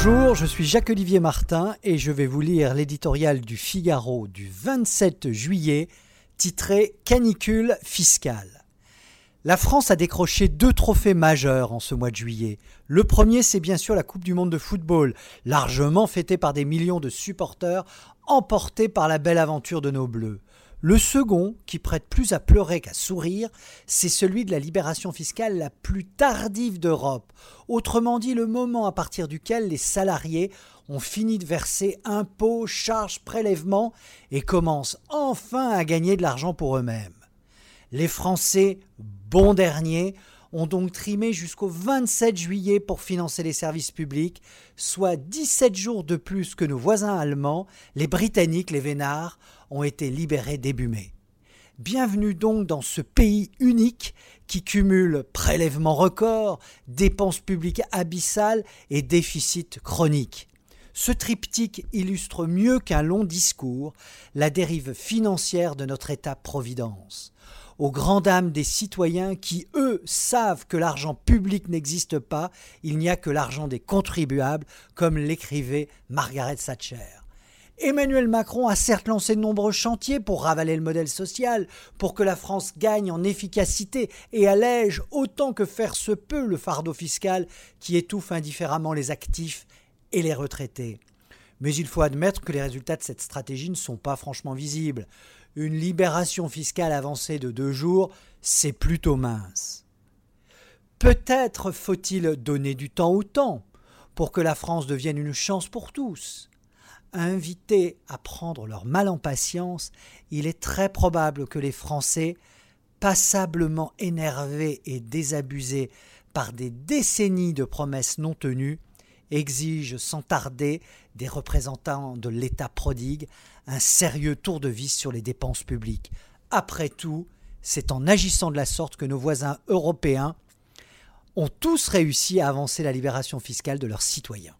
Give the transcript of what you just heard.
Bonjour, je suis Jacques-Olivier Martin et je vais vous lire l'éditorial du Figaro du 27 juillet titré Canicule fiscale. La France a décroché deux trophées majeurs en ce mois de juillet. Le premier, c'est bien sûr la Coupe du Monde de football, largement fêtée par des millions de supporters, emportés par la belle aventure de nos Bleus. Le second, qui prête plus à pleurer qu'à sourire, c'est celui de la libération fiscale la plus tardive d'Europe, autrement dit le moment à partir duquel les salariés ont fini de verser impôts, charges, prélèvements et commencent enfin à gagner de l'argent pour eux-mêmes. Les Français, bons derniers, ont donc trimé jusqu'au 27 juillet pour financer les services publics, soit 17 jours de plus que nos voisins allemands, les Britanniques, les Vénards, ont été libérés début mai. Bienvenue donc dans ce pays unique qui cumule prélèvements records, dépenses publiques abyssales et déficits chroniques. Ce triptyque illustre mieux qu'un long discours la dérive financière de notre État-providence aux grandes dames des citoyens qui, eux, savent que l'argent public n'existe pas, il n'y a que l'argent des contribuables, comme l'écrivait Margaret Thatcher. Emmanuel Macron a certes lancé de nombreux chantiers pour ravaler le modèle social, pour que la France gagne en efficacité et allège autant que faire se peut le fardeau fiscal qui étouffe indifféremment les actifs et les retraités. Mais il faut admettre que les résultats de cette stratégie ne sont pas franchement visibles une libération fiscale avancée de deux jours, c'est plutôt mince. Peut-être faut-il donner du temps au temps pour que la France devienne une chance pour tous. Invités à prendre leur mal en patience, il est très probable que les Français, passablement énervés et désabusés par des décennies de promesses non tenues, exige sans tarder des représentants de l'État prodigue un sérieux tour de vis sur les dépenses publiques. Après tout, c'est en agissant de la sorte que nos voisins européens ont tous réussi à avancer la libération fiscale de leurs citoyens.